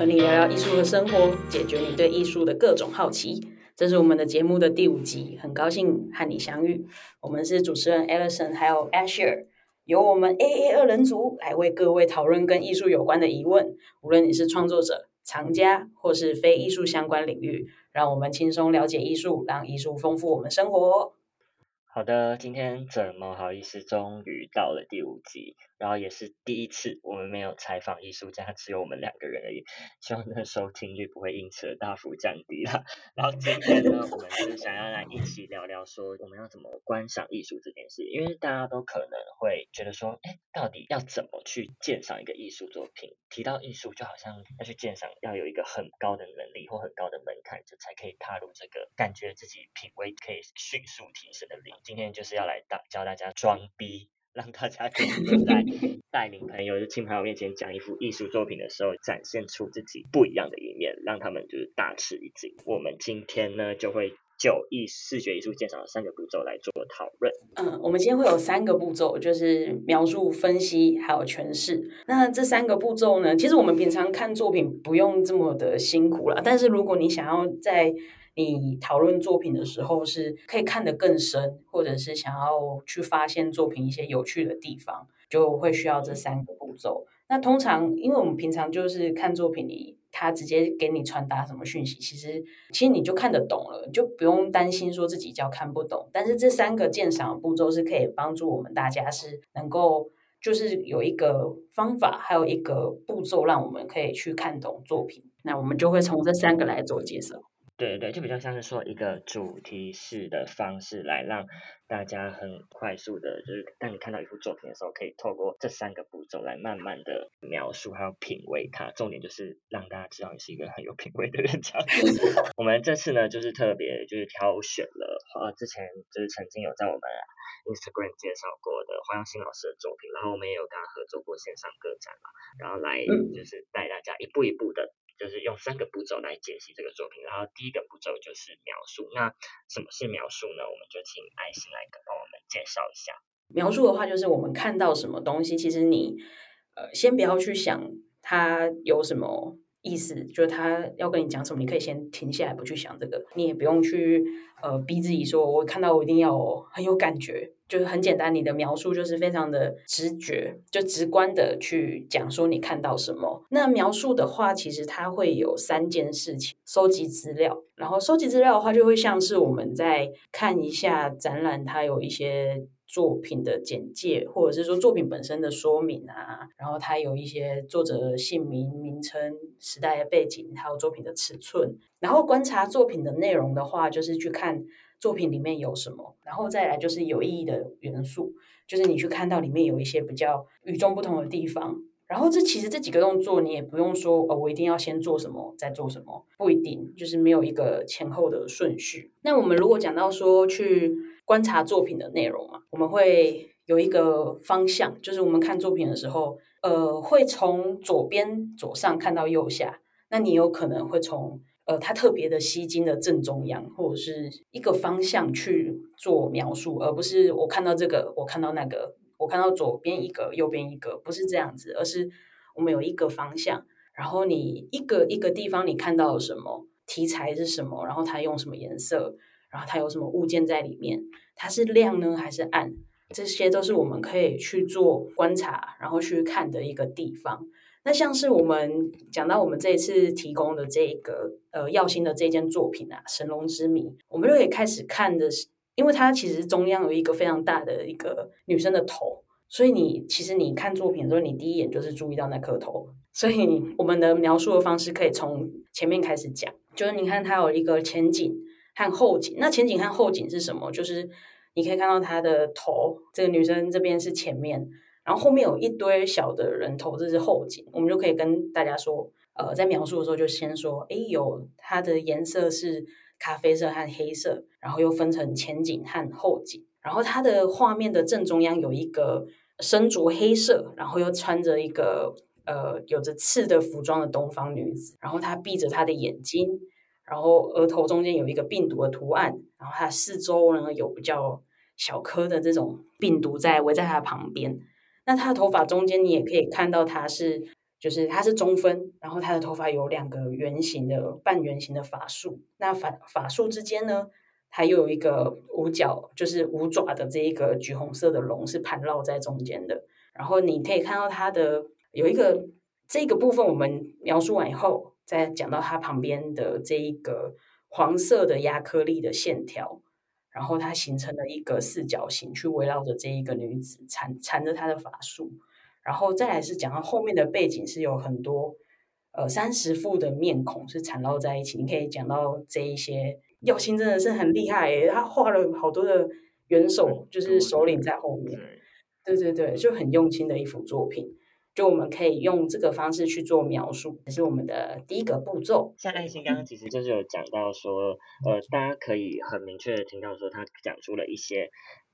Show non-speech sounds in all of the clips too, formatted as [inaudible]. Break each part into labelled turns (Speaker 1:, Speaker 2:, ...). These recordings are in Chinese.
Speaker 1: 和你聊聊艺术和生活，解决你对艺术的各种好奇。这是我们的节目的第五集，很高兴和你相遇。我们是主持人 Alison 还有 Asher，由我们 AA 二人组来为各位讨论跟艺术有关的疑问。无论你是创作者、藏家，或是非艺术相关领域，让我们轻松了解艺术，让艺术丰富我们生活。
Speaker 2: 好的，今天怎么好意思，终于到了第五集。然后也是第一次，我们没有采访艺术家，只有我们两个人而已。希望那收听率不会因此而大幅降低啦。然后今天呢，我们是想要来一起聊聊，说我们要怎么观赏艺术这件事。因为大家都可能会觉得说，哎，到底要怎么去鉴赏一个艺术作品？提到艺术，就好像要去鉴赏，要有一个很高的能力或很高的门槛，就才可以踏入这个感觉自己品味可以迅速提升的领域。今天就是要来大教大家装逼。让大家可以在带领朋友、就亲朋友面前讲一幅艺术作品的时候，展现出自己不一样的一面，让他们就是大吃一惊。我们今天呢，就会就艺视觉艺术鉴赏的三个步骤来做讨论。
Speaker 1: 嗯，我们今天会有三个步骤，就是描述、分析还有诠释。那这三个步骤呢，其实我们平常看作品不用这么的辛苦了，但是如果你想要在你讨论作品的时候，是可以看得更深，或者是想要去发现作品一些有趣的地方，就会需要这三个步骤。那通常，因为我们平常就是看作品里，他直接给你传达什么讯息，其实其实你就看得懂了，就不用担心说自己叫看不懂。但是这三个鉴赏步骤是可以帮助我们大家是能够，就是有一个方法，还有一个步骤，让我们可以去看懂作品。那我们就会从这三个来做介绍。
Speaker 2: 对对，就比较像是说一个主题式的方式来让大家很快速的，就是当你看到一幅作品的时候，可以透过这三个步骤来慢慢的描述还有品味它。重点就是让大家知道你是一个很有品味的人。这样，[laughs] 我们这次呢就是特别就是挑选了呃之前就是曾经有在我们 Instagram 介绍过的黄阳新老师的作品，然后我们也有跟他合作过线上个展嘛，然后来就是带大家一步一步的。就是用三个步骤来解析这个作品，然后第一个步骤就是描述。那什么是描述呢？我们就请爱心来帮我们介绍一下。
Speaker 1: 描述的话，就是我们看到什么东西，其实你呃先不要去想它有什么意思，就是他要跟你讲什么，你可以先停下来不去想这个，你也不用去呃逼自己说，我看到我一定要很有感觉。就是很简单，你的描述就是非常的直觉，就直观的去讲说你看到什么。那描述的话，其实它会有三件事情：收集资料，然后收集资料的话，就会像是我们在看一下展览，它有一些作品的简介，或者是说作品本身的说明啊，然后它有一些作者姓名、名称、时代的背景，还有作品的尺寸。然后观察作品的内容的话，就是去看。作品里面有什么，然后再来就是有意义的元素，就是你去看到里面有一些比较与众不同的地方。然后这其实这几个动作你也不用说，呃，我一定要先做什么再做什么，不一定，就是没有一个前后的顺序。那我们如果讲到说去观察作品的内容嘛，我们会有一个方向，就是我们看作品的时候，呃，会从左边左上看到右下，那你有可能会从。呃，它特别的吸睛的正中央，或者是一个方向去做描述，而不是我看到这个，我看到那个，我看到左边一个，右边一个，不是这样子，而是我们有一个方向，然后你一个一个地方你看到了什么题材是什么，然后它用什么颜色，然后它有什么物件在里面，它是亮呢还是暗，这些都是我们可以去做观察，然后去看的一个地方。那像是我们讲到我们这一次提供的这个呃耀星的这件作品啊，《神龙之谜》，我们就可以开始看的是，因为它其实中央有一个非常大的一个女生的头，所以你其实你看作品的时候，你第一眼就是注意到那颗头。所以我们的描述的方式可以从前面开始讲，就是你看它有一个前景和后景。那前景和后景是什么？就是你可以看到她的头，这个女生这边是前面。然后后面有一堆小的人头，这是后景，我们就可以跟大家说，呃，在描述的时候就先说，哎，有它的颜色是咖啡色和黑色，然后又分成前景和后景，然后它的画面的正中央有一个身着黑色，然后又穿着一个呃有着刺的服装的东方女子，然后她闭着她的眼睛，然后额头中间有一个病毒的图案，然后它四周呢有比较小颗的这种病毒在围在它的旁边。那他的头发中间，你也可以看到，他是就是他是中分，然后他的头发有两个圆形的半圆形的发束，那发发束之间呢，它又有一个五角，就是五爪的这一个橘红色的龙是盘绕在中间的。然后你可以看到它的有一个这个部分，我们描述完以后，再讲到它旁边的这一个黄色的亚克力的线条，然后它形成了一个四角形，去围绕着这一个女子缠缠着她的法术。然后再来是讲到后面的背景是有很多呃三十副的面孔是缠绕在一起，你可以讲到这一些耀星真的是很厉害诶，他画了好多的元首，就是首领在后面。对对对，就很用心的一幅作品，就我们可以用这个方式去做描述，这是我们的第一个步骤。
Speaker 2: 像爱心刚刚其实就是有讲到说，呃，大家可以很明确的听到说，他讲出了一些。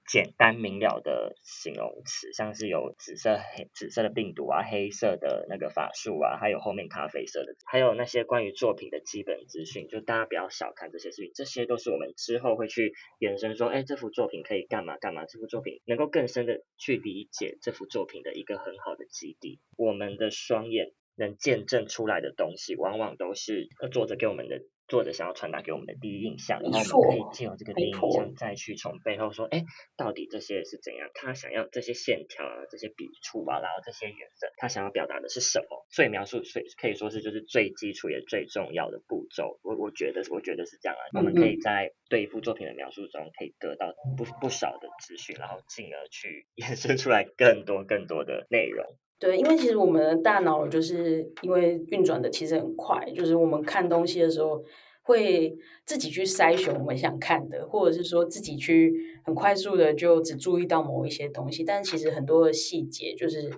Speaker 2: 简单明了的形容词，像是有紫色黑紫色的病毒啊，黑色的那个法术啊，还有后面咖啡色的，还有那些关于作品的基本资讯，就大家不要小看这些事情，这些都是我们之后会去延伸说，哎，这幅作品可以干嘛干嘛，这幅作品能够更深的去理解这幅作品的一个很好的基地。我们的双眼能见证出来的东西，往往都是作者给我们的。作者想要传达给我们的第一印象，然后我们可以借由这个第一印象再去从背后说，哎，到底这些是怎样？他想要这些线条啊，这些笔触啊，然后这些颜色，他想要表达的是什么？所以描述，所以可以说是就是最基础也最重要的步骤。我我觉得，我觉得是这样啊。我们可以在对一幅作品的描述中，可以得到不不少的资讯，然后进而去 [laughs] 衍生出来更多更多的内容。
Speaker 1: 对，因为其实我们的大脑就是因为运转的其实很快，就是我们看东西的时候会自己去筛选我们想看的，或者是说自己去很快速的就只注意到某一些东西，但其实很多的细节就是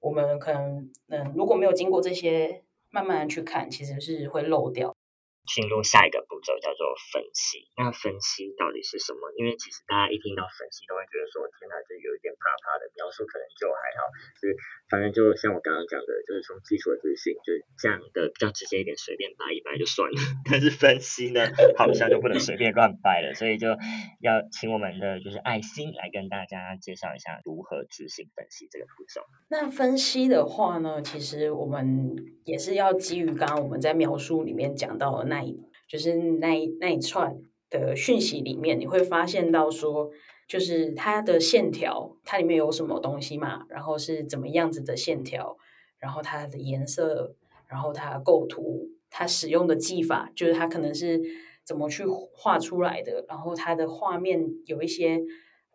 Speaker 1: 我们可能嗯如果没有经过这些慢慢去看，其实是会漏掉。
Speaker 2: 进入下一个步骤叫做分析。那分析到底是什么？因为其实大家一听到分析，都会觉得说，天哪，这有一点怕怕的。描述可能就还好，是反正就像我刚刚讲的，就是从基础的资讯，就是这样的比较直接一点，随便掰一掰就算了。[laughs] 但是分析呢，好像就不能随便乱掰了，所以就要请我们的就是爱心来跟大家介绍一下如何执行分析这个步骤。
Speaker 1: 那分析的话呢，其实我们也是要基于刚刚我们在描述里面讲到的那一，就是那一那一串的讯息里面，你会发现到说。就是它的线条，它里面有什么东西嘛？然后是怎么样子的线条？然后它的颜色，然后它构图，它使用的技法，就是它可能是怎么去画出来的？然后它的画面有一些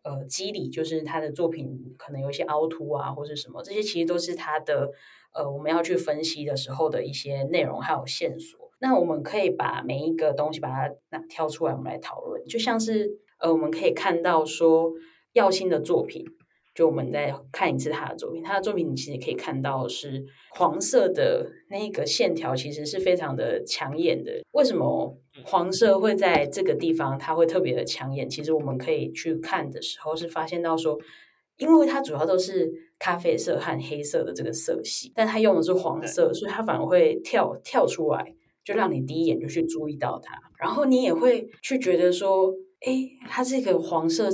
Speaker 1: 呃肌理，就是它的作品可能有一些凹凸啊，或者什么，这些其实都是它的呃我们要去分析的时候的一些内容还有线索。那我们可以把每一个东西把它那挑出来，我们来讨论，就像是。呃，我们可以看到说耀星的作品，就我们再看一次他的作品。他的作品你其实可以看到是黄色的那个线条，其实是非常的抢眼的。为什么黄色会在这个地方它会特别的抢眼？其实我们可以去看的时候是发现到说，因为它主要都是咖啡色和黑色的这个色系，但它用的是黄色，所以它反而会跳跳出来，就让你第一眼就去注意到它，然后你也会去觉得说。哎，它这个黄色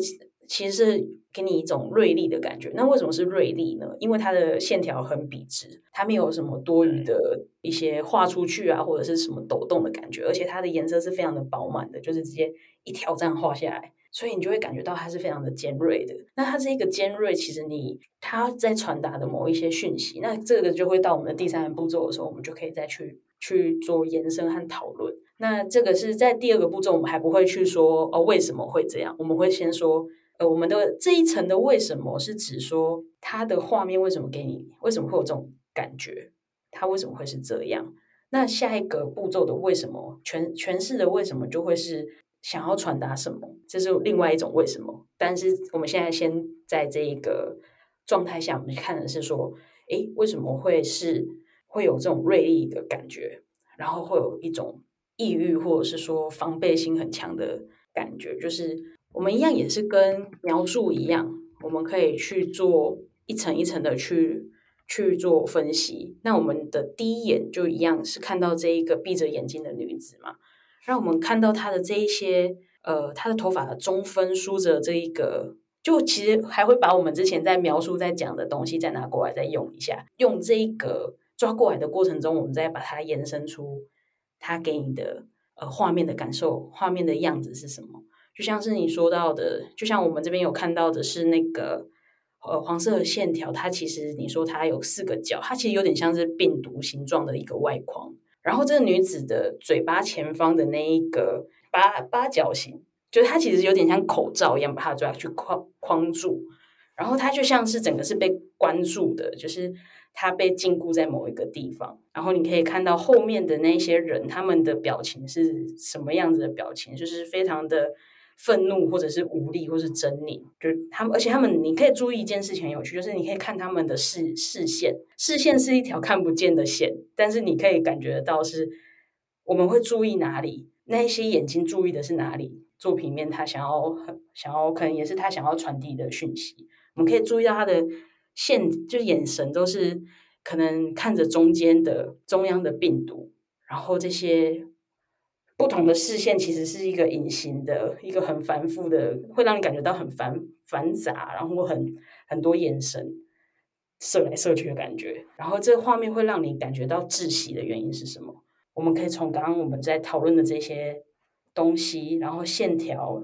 Speaker 1: 其实是给你一种锐利的感觉。那为什么是锐利呢？因为它的线条很笔直，它没有什么多余的一些画出去啊，或者是什么抖动的感觉。而且它的颜色是非常的饱满的，就是直接一条这样画下来，所以你就会感觉到它是非常的尖锐的。那它这个尖锐，其实你它在传达的某一些讯息，那这个就会到我们的第三个步骤的时候，我们就可以再去去做延伸和讨论。那这个是在第二个步骤，我们还不会去说哦为什么会这样，我们会先说呃我们的这一层的为什么是指说它的画面为什么给你为什么会有这种感觉，它为什么会是这样？那下一个步骤的为什么诠诠释的为什么就会是想要传达什么？这是另外一种为什么。但是我们现在先在这一个状态下，我们看的是说，诶，为什么会是会有这种锐利的感觉，然后会有一种。抑郁或者是说防备心很强的感觉，就是我们一样也是跟描述一样，我们可以去做一层一层的去去做分析。那我们的第一眼就一样是看到这一个闭着眼睛的女子嘛，让我们看到她的这一些呃，她的头发的中分梳着这一个，就其实还会把我们之前在描述在讲的东西再拿过来再用一下，用这个抓过来的过程中，我们再把它延伸出它给你的呃画面的感受，画面的样子是什么？就像是你说到的，就像我们这边有看到的是那个呃黄色的线条，它其实你说它有四个角，它其实有点像是病毒形状的一个外框。然后这个女子的嘴巴前方的那一个八八角形，就是它其实有点像口罩一样，把它抓去框框住。然后它就像是整个是被关注的，就是它被禁锢在某一个地方。然后你可以看到后面的那些人，他们的表情是什么样子的表情，就是非常的愤怒，或者是无力，或是狰狞。就是他们，而且他们，你可以注意一件事情很有趣，就是你可以看他们的视视线，视线是一条看不见的线，但是你可以感觉到是我们会注意哪里，那些眼睛注意的是哪里。作品面他想要想要，可能也是他想要传递的讯息。我们可以注意到他的线，就眼神都是可能看着中间的中央的病毒，然后这些不同的视线其实是一个隐形的，一个很繁复的，会让你感觉到很繁繁杂，然后很很多眼神射来射去的感觉。然后这个画面会让你感觉到窒息的原因是什么？我们可以从刚刚我们在讨论的这些东西，然后线条，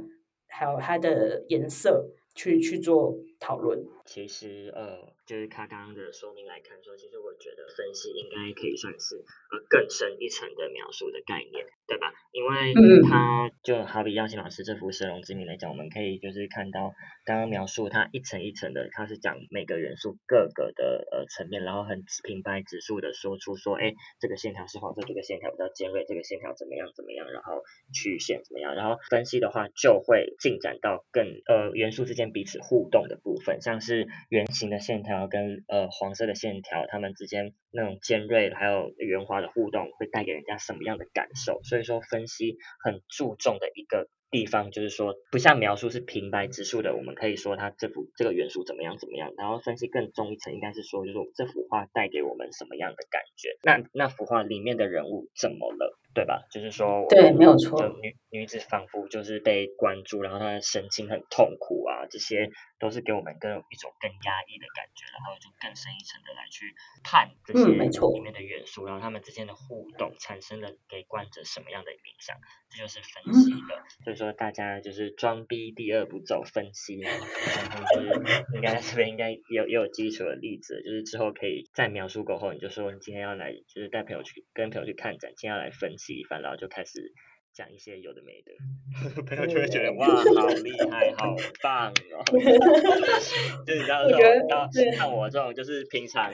Speaker 1: 还有它的颜色。去去做讨论。
Speaker 2: 其实呃，就是他刚刚的说明来看，说其实我觉得分析应该可以算是呃更深一层的描述的概念，对吧？因为他就好比耀星老师这幅《神龙之谜》来讲，我们可以就是看到刚刚描述它一层一层的，它是讲每个元素各个的呃层面，然后很平白直述的说出说，哎，这个线条是黄色，这个线条比较尖锐，这个线条怎么样怎么样，然后曲线怎么样，然后分析的话就会进展到更呃元素之间彼此互动的部分，像是。圆形的线条跟呃黄色的线条，它们之间那种尖锐还有圆滑的互动，会带给人家什么样的感受？所以说分析很注重的一个地方，就是说不像描述是平白直述的，我们可以说它这幅这个元素怎么样怎么样，然后分析更中一层，应该是说就是这幅画带给我们什么样的感觉？那那幅画里面的人物怎么了？对吧？就是说，
Speaker 1: 对，没有错。
Speaker 2: 女女子仿佛就是被关注，然后她的神情很痛苦啊，这些都是给我们更一种更压抑的感觉，然后就更深一层的来去看这些里面的元素，然后他们之间的互动产生了给观者什么样的影响，这就是分析的。所以说，大家就是装逼第二步骤分析，然后就是应该这边应该有也有基础的例子，就是之后可以在描述过后，你就说你今天要来，就是带朋友去跟朋友去看展，今天要来分。析一番，然后就开始讲一些有的没的，[laughs] 朋友就会觉得哇，好厉害，好棒哦！[laughs] [laughs] 就你知道，像我这种就是平常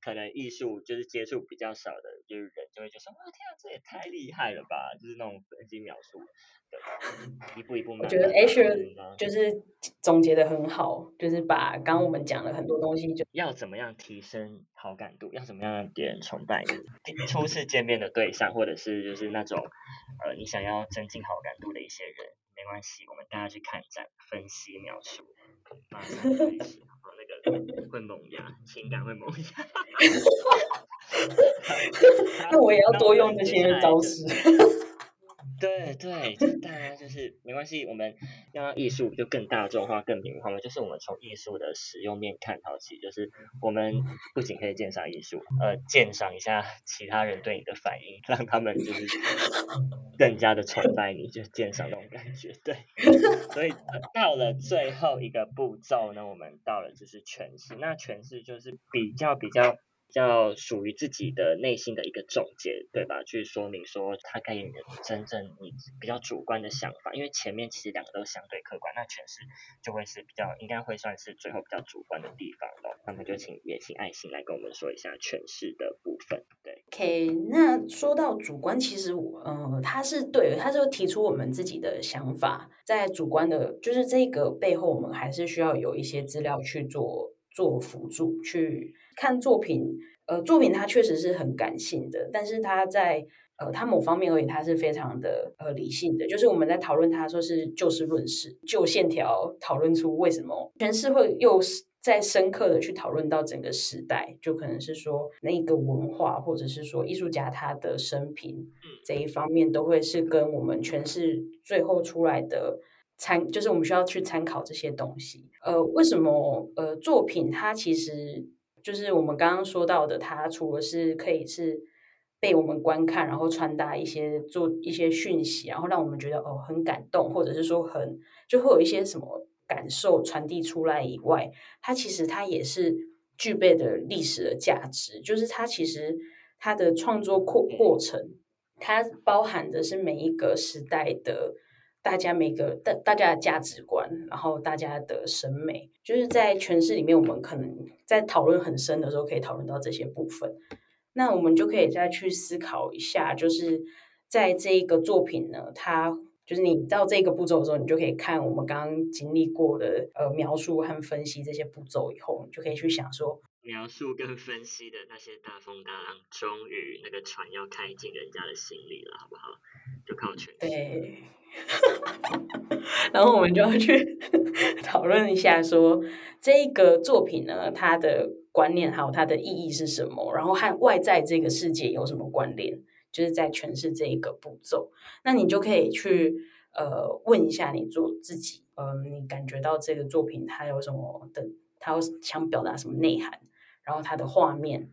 Speaker 2: 可能艺术就是接触比较少的，就是人就会觉得哇，天啊，这也太厉害了吧！就是那种分析描述。一步一步，
Speaker 1: 我觉得 Asher 就是总结的很好，就是把刚刚我们讲了很多东西，就
Speaker 2: 要怎么样提升好感度，要怎么样让别人崇拜你，初次见面的对象，或者是就是那种呃你想要增进好感度的一些人，没关系，我们大家去看展，分析描述，马上开始，[laughs] 会萌芽，情感会萌芽，[laughs]
Speaker 1: 那我也要多用这些招式。
Speaker 2: 对对，大家 [laughs] 就是没关系，我们让艺术就更大众化、更平民化嘛。就是我们从艺术的使用面看好起，就是我们不仅可以鉴赏艺术，呃，鉴赏一下其他人对你的反应，让他们就是 [laughs] 更加的崇拜你，就鉴赏那种感觉。对，所以到了最后一个步骤呢，我们到了就是诠释。那诠释就是比较比较。叫属于自己的内心的一个总结，对吧？去说明说他该演的真正你比较主观的想法，因为前面其实两个都相对客观，那诠释就会是比较应该会算是最后比较主观的地方了。那么就请也请爱心来跟我们说一下诠释的部分。对
Speaker 1: ，OK，那说到主观，其实呃，他是对，他是提出我们自己的想法，在主观的，就是这个背后，我们还是需要有一些资料去做。做辅助去看作品，呃，作品它确实是很感性的，但是它在呃，它某方面而言，它是非常的呃理性的。就是我们在讨论它，说是就事论事，就线条讨论出为什么全是会又再深刻的去讨论到整个时代，就可能是说那个文化，或者是说艺术家他的生平这一方面，都会是跟我们诠释最后出来的。参就是我们需要去参考这些东西。呃，为什么呃作品它其实就是我们刚刚说到的，它除了是可以是被我们观看，然后传达一些做一些讯息，然后让我们觉得哦很感动，或者是说很就会有一些什么感受传递出来以外，它其实它也是具备的历史的价值，就是它其实它的创作过过程，它包含的是每一个时代的。大家每个大大家的价值观，然后大家的审美，就是在诠释里面，我们可能在讨论很深的时候，可以讨论到这些部分。那我们就可以再去思考一下，就是在这一个作品呢，它就是你到这个步骤的时候，你就可以看我们刚刚经历过的呃描述和分析这些步骤以后，你就可以去想说，
Speaker 2: 描述跟分析的那些大风大浪，终于那个船要开进人家的心里了，好不好？就靠全
Speaker 1: 对。[laughs] 然后我们就要去 [laughs] 讨论一下，说这个作品呢，它的观念还有它的意义是什么，然后和外在这个世界有什么关联，就是在诠释这一个步骤。那你就可以去呃问一下你做自己，嗯，你感觉到这个作品它有什么的，它想表达什么内涵，然后它的画面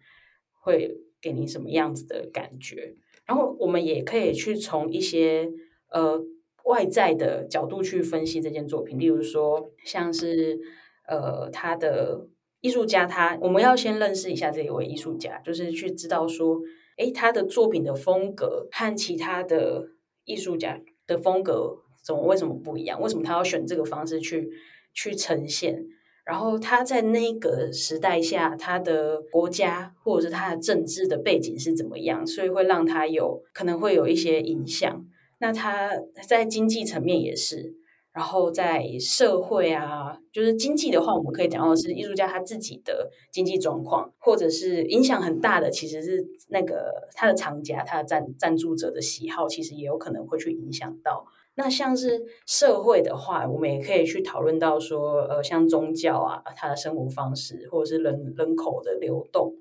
Speaker 1: 会给你什么样子的感觉。然后我们也可以去从一些呃。外在的角度去分析这件作品，例如说，像是呃，他的艺术家，他我们要先认识一下这一位艺术家，就是去知道说，诶，他的作品的风格和其他的艺术家的风格怎么为什么不一样？为什么他要选这个方式去去呈现？然后他在那个时代下，他的国家或者是他的政治的背景是怎么样？所以会让他有可能会有一些影响。那他在经济层面也是，然后在社会啊，就是经济的话，我们可以讲到是艺术家他自己的经济状况，或者是影响很大的，其实是那个他的厂家、他的赞赞助者的喜好，其实也有可能会去影响到。那像是社会的话，我们也可以去讨论到说，呃，像宗教啊，他的生活方式，或者是人人口的流动。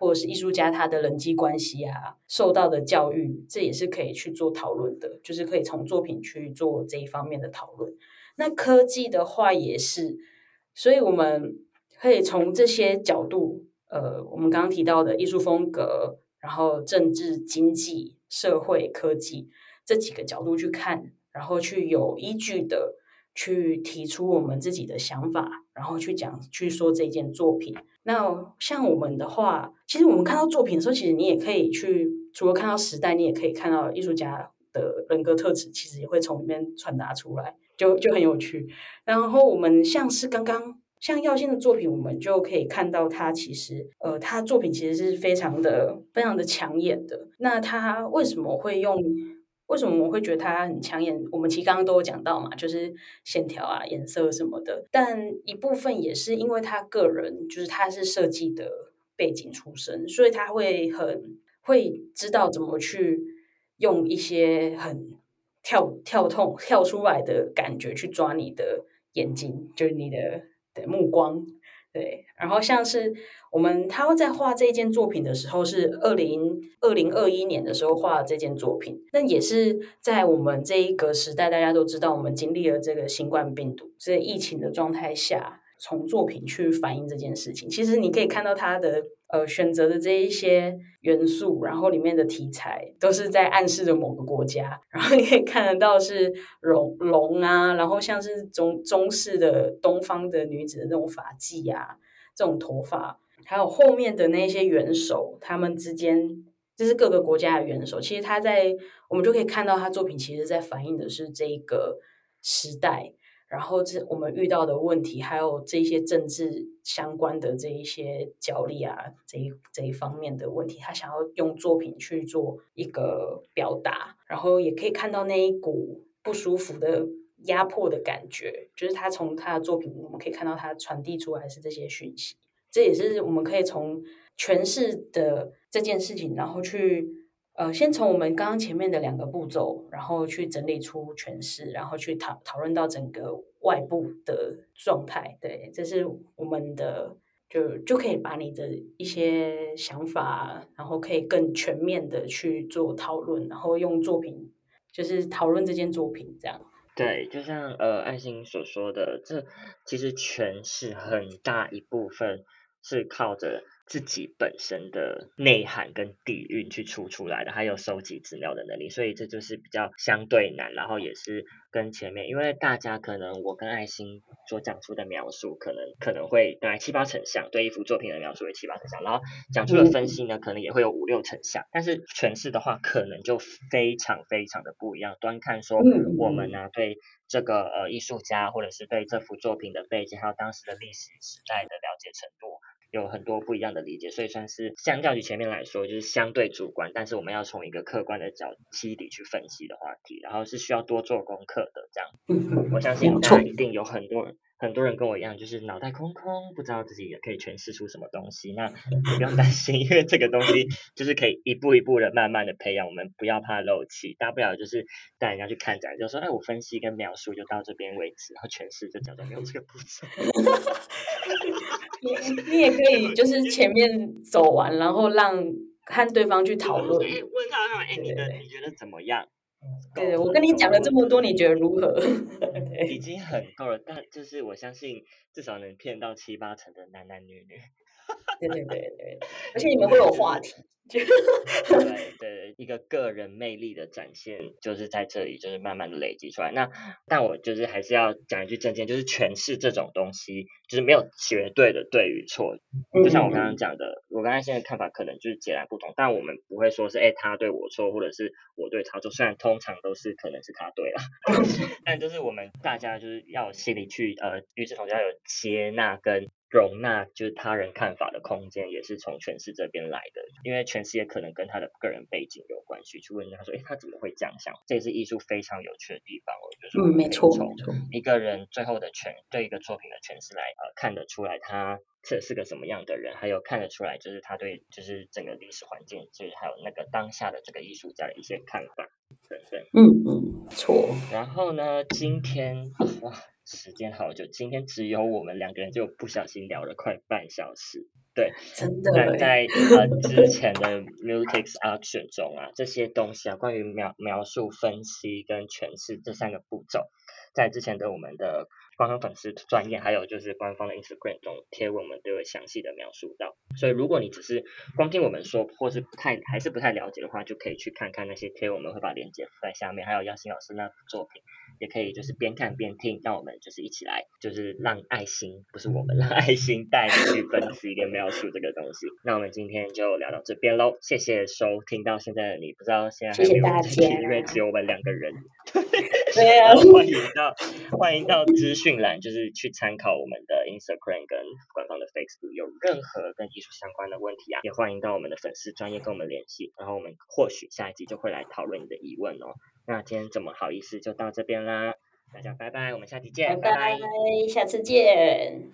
Speaker 1: 或者是艺术家他的人际关系啊，受到的教育，这也是可以去做讨论的，就是可以从作品去做这一方面的讨论。那科技的话也是，所以我们可以从这些角度，呃，我们刚刚提到的艺术风格，然后政治、经济、社会、科技这几个角度去看，然后去有依据的。去提出我们自己的想法，然后去讲、去说这件作品。那像我们的话，其实我们看到作品的时候，其实你也可以去，除了看到时代，你也可以看到艺术家的人格特质，其实也会从里面传达出来，就就很有趣。然后我们像是刚刚像耀星的作品，我们就可以看到他其实，呃，他作品其实是非常的、非常的抢眼的。那他为什么会用？为什么我会觉得它很抢眼？我们其实刚刚都有讲到嘛，就是线条啊、颜色什么的。但一部分也是因为他个人，就是他是设计的背景出身，所以他会很会知道怎么去用一些很跳跳痛跳出来的感觉去抓你的眼睛，就是你的的目光。对，然后像是我们他在画这件作品的时候，是二零二零二一年的时候画这件作品，那也是在我们这一个时代，大家都知道我们经历了这个新冠病毒这疫情的状态下，从作品去反映这件事情。其实你可以看到他的呃选择的这一些元素，然后里面的题材都是在暗示着某个国家，[laughs] 然后你可以看得到是龙龙啊，然后像是中中式的东方的女子的那种发髻啊。这种头发，还有后面的那些元首，他们之间就是各个国家的元首。其实他在我们就可以看到，他作品其实在反映的是这个时代，然后这我们遇到的问题，还有这些政治相关的这一些角力啊，这一这一方面的问题，他想要用作品去做一个表达，然后也可以看到那一股不舒服的。压迫的感觉，就是他从他的作品，我们可以看到他传递出来是这些讯息。这也是我们可以从诠释的这件事情，然后去呃，先从我们刚刚前面的两个步骤，然后去整理出诠释，然后去讨讨论到整个外部的状态。对，这是我们的就就可以把你的一些想法，然后可以更全面的去做讨论，然后用作品就是讨论这件作品这样。
Speaker 2: 对，就像呃爱心所说的，这其实诠释很大一部分是靠着自己本身的内涵跟底蕴去出出来的，还有收集资料的能力，所以这就是比较相对难，然后也是跟前面，因为大家可能我跟爱心所讲出的描述，可能可能会大概七八成像，对一幅作品的描述为七八成像，然后讲出的分析呢，可能也会有五六成像，但是诠释的话，可能就非常非常的不一样。端看说我们呢对这个呃艺术家，或者是对这幅作品的背景，还有当时的历史时代的了解程度。有很多不一样的理解，所以算是相较于前面来说，就是相对主观，但是我们要从一个客观的角基底去分析的话题，然后是需要多做功课的。这样，我相信大家一定有很多人。很多人跟我一样，就是脑袋空空，不知道自己也可以诠释出什么东西。那不用担心，因为这个东西就是可以一步一步的、慢慢的培养。我们不要怕漏气，大不了就是带人家去看展，就说：“哎，我分析跟描述就到这边为止，然后诠释就假装没有这个步骤。[laughs] ”
Speaker 1: 你你也可以 [laughs] 就是前面走完，然后让和对方去讨论，
Speaker 2: 问他：“哎，你的你觉得怎么样？”
Speaker 1: 对，我跟你讲了这么多，你觉得如何？[laughs]
Speaker 2: 已经很够了，但就是我相信至少能骗到七八成的男男女女。
Speaker 1: 对对对对，[laughs] 而且你们会有话题。
Speaker 2: 对对，一个个人魅力的展现，就是在这里，就是慢慢的累积出来。那但我就是还是要讲一句正经，就是诠释这种东西，就是没有绝对的对与错。就像我刚刚讲的，我刚才现在看法可能就是截然不同，但我们不会说是哎他对我错，或者是我对他错。虽然通常都是可能是他对了，[laughs] 但就是我们大家就是要心里去呃，与此同时要有接纳跟。容纳就是他人看法的空间，也是从诠释这边来的。因为诠释也可能跟他的个人背景有关系。去问他说：“哎，他怎么会这样想？”这也是艺术非常有趣的地方。我觉
Speaker 1: 得，嗯，没错，
Speaker 2: 从一个人最后的诠对一个作品的诠释来呃看得出来他这是个什么样的人，还有看得出来就是他对就是整个历史环境，就是还有那个当下的这个艺术家的一些看法，对对？
Speaker 1: 嗯嗯，错。
Speaker 2: 然后呢，今天哇。时间好久，今天只有我们两个人就不小心聊了快半小时。对，
Speaker 1: 真的。
Speaker 2: 在在呃之前的 Multics Action 中啊，这些东西啊，关于描描述、分析跟诠释这三个步骤，在之前的我们的。官方粉丝专业，还有就是官方的 Instagram 中贴文，我们都有详细的描述到。所以如果你只是光听我们说，或是不太还是不太了解的话，就可以去看看那些贴文，我们会把链接附在下面。还有姚欣老师那幅作品，也可以就是边看边听，让我们就是一起来，就是让爱心不是我们让爱心带你去分析跟描述这个东西。那我们今天就聊到这边喽，谢谢收听到现在的你，不知道现在还有没有因为只有我们两个人。[laughs]
Speaker 1: 对啊，
Speaker 2: 欢迎到欢迎到资讯栏，就是去参考我们的 Instagram 跟官方的 Facebook，有任何跟艺术相关的问题啊，也欢迎到我们的粉丝专业跟我们联系，然后我们或许下一集就会来讨论你的疑问哦。那今天怎么好意思就到这边啦，大家拜拜，我们下期见，拜拜，
Speaker 1: 下次见。